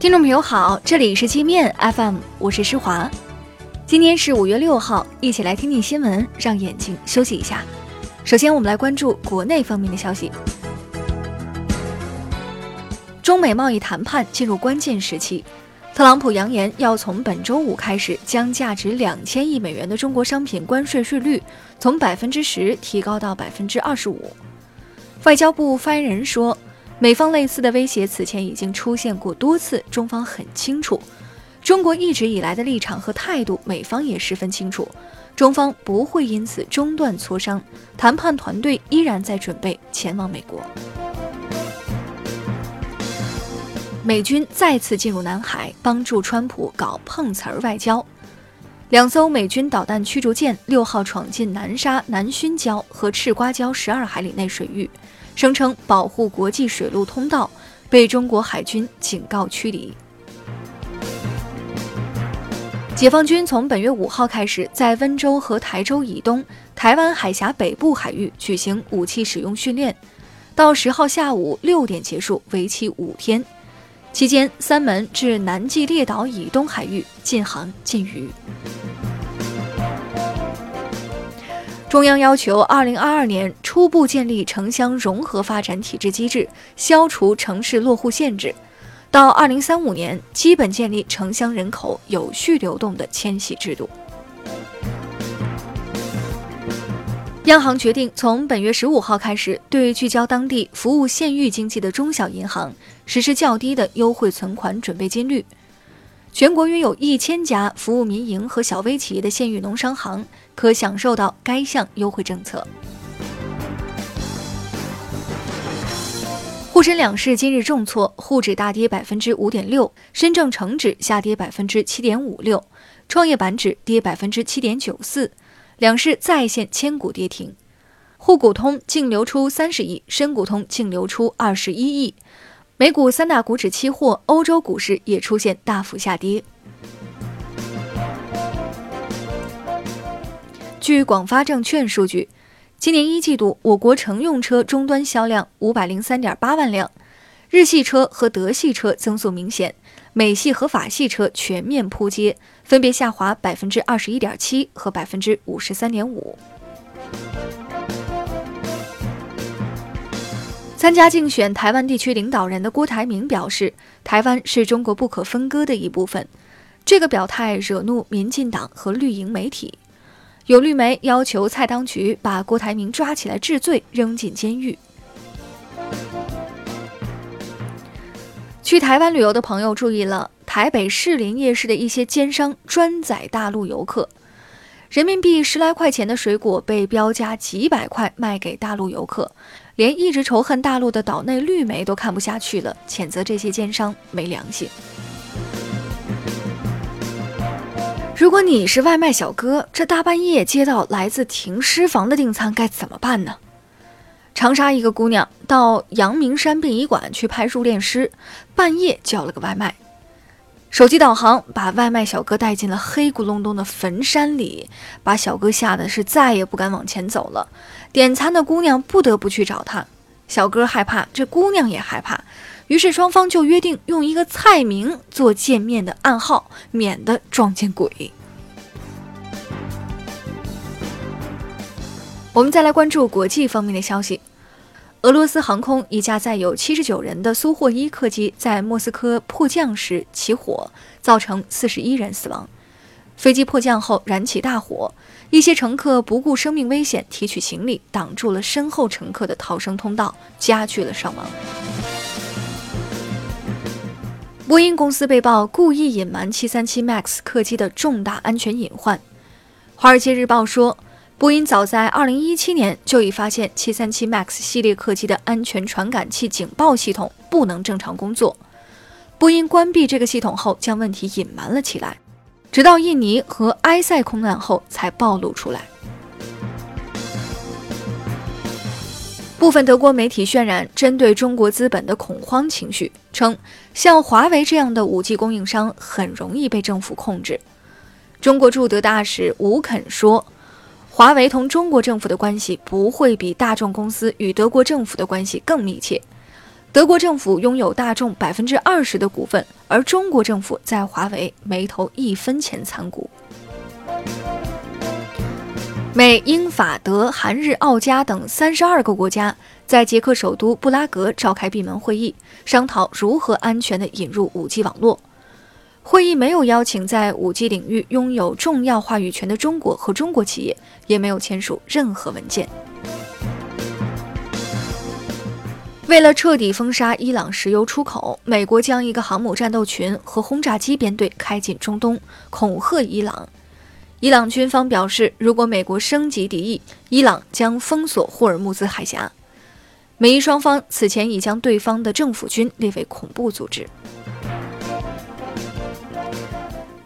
听众朋友好，这里是界面 FM，我是施华。今天是五月六号，一起来听听新闻，让眼睛休息一下。首先，我们来关注国内方面的消息。中美贸易谈判进入关键时期，特朗普扬言要从本周五开始，将价值两千亿美元的中国商品关税税率从百分之十提高到百分之二十五。外交部发言人说。美方类似的威胁此前已经出现过多次，中方很清楚，中国一直以来的立场和态度，美方也十分清楚，中方不会因此中断磋商，谈判团队依然在准备前往美国。美军再次进入南海，帮助川普搞碰瓷儿外交，两艘美军导弹驱逐舰六号闯进南沙南薰礁和赤瓜礁十二海里内水域。声称保护国际水路通道，被中国海军警告驱离。解放军从本月五号开始，在温州和台州以东、台湾海峡北部海域举行武器使用训练，到十号下午六点结束，为期五天。期间，三门至南纪列岛以东海域禁航禁渔。中央要求，二零二二年初步建立城乡融合发展体制机制，消除城市落户限制；到二零三五年，基本建立城乡人口有序流动的迁徙制度。央行决定从本月十五号开始，对聚焦当地服务县域经济的中小银行实施较低的优惠存款准备金率。全国约有一千家服务民营和小微企业的县域农商行可享受到该项优惠政策。沪深两市今日重挫，沪指大跌百分之五点六，深证成指下跌百分之七点五六，创业板指跌百分之七点九四，两市再现千股跌停。沪股通净流出三十亿，深股通净流出二十一亿。美股三大股指期货，欧洲股市也出现大幅下跌。据广发证券数据，今年一季度我国乘用车终端销量五百零三点八万辆，日系车和德系车增速明显，美系和法系车全面扑街，分别下滑百分之二十一点七和百分之五十三点五。参加竞选台湾地区领导人的郭台铭表示，台湾是中国不可分割的一部分。这个表态惹怒民进党和绿营媒体，有绿媒要求蔡当局把郭台铭抓起来治罪，扔进监狱。去台湾旅游的朋友注意了，台北士林夜市的一些奸商专宰大陆游客，人民币十来块钱的水果被标价几百块卖给大陆游客。连一直仇恨大陆的岛内绿媒都看不下去了，谴责这些奸商没良心。如果你是外卖小哥，这大半夜接到来自停尸房的订餐该怎么办呢？长沙一个姑娘到阳明山殡仪馆去拍入殓师，半夜叫了个外卖，手机导航把外卖小哥带进了黑咕隆咚的坟山里，把小哥吓得是再也不敢往前走了。点餐的姑娘不得不去找他，小哥害怕，这姑娘也害怕，于是双方就约定用一个菜名做见面的暗号，免得撞见鬼。我们再来关注国际方面的消息，俄罗斯航空一架载有七十九人的苏霍伊客机在莫斯科迫降时起火，造成四十一人死亡。飞机迫降后燃起大火，一些乘客不顾生命危险提取行李，挡住了身后乘客的逃生通道，加剧了伤亡。波音公司被曝故意隐瞒737 MAX 客机的重大安全隐患。《华尔街日报》说，波音早在2017年就已发现737 MAX 系列客机的安全传感器警报系统不能正常工作。波音关闭这个系统后，将问题隐瞒了起来。直到印尼和埃塞空难后才暴露出来。部分德国媒体渲染针对中国资本的恐慌情绪，称像华为这样的五 G 供应商很容易被政府控制。中国驻德大使吴肯说：“华为同中国政府的关系不会比大众公司与德国政府的关系更密切。德国政府拥有大众百分之二十的股份，而中国政府在华为没投一分钱参股。美、英、法、德、韩、日、澳、加等三十二个国家在捷克首都布拉格召开闭门会议，商讨如何安全地引入 5G 网络。会议没有邀请在 5G 领域拥有重要话语权的中国和中国企业，也没有签署任何文件。为了彻底封杀伊朗石油出口，美国将一个航母战斗群和轰炸机编队开进中东，恐吓伊朗。伊朗军方表示，如果美国升级敌意，伊朗将封锁霍尔木兹海峡。美伊双方此前已将对方的政府军列为恐怖组织。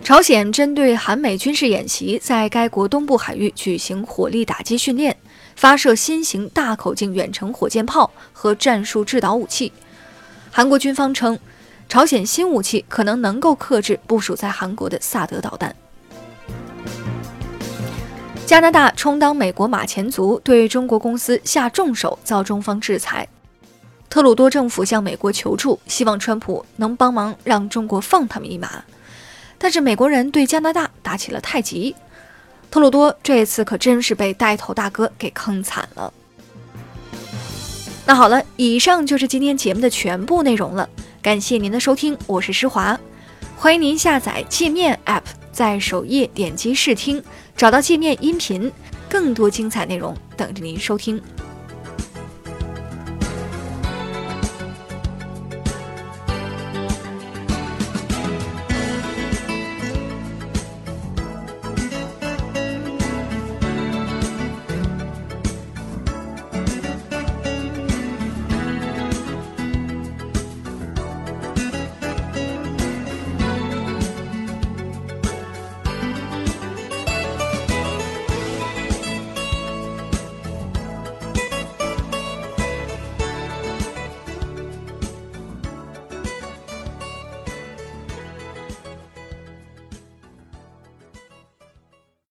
朝鲜针对韩美军事演习，在该国东部海域举行火力打击训练，发射新型大口径远程火箭炮和战术制导武器。韩国军方称，朝鲜新武器可能能够克制部署在韩国的萨德导弹。加拿大充当美国马前卒，对中国公司下重手，遭中方制裁。特鲁多政府向美国求助，希望川普能帮忙让中国放他们一马。但是美国人对加拿大打起了太极，特鲁多这次可真是被带头大哥给坑惨了。那好了，以上就是今天节目的全部内容了，感谢您的收听，我是施华，欢迎您下载界面 App，在首页点击试听。找到界面音频，更多精彩内容等着您收听。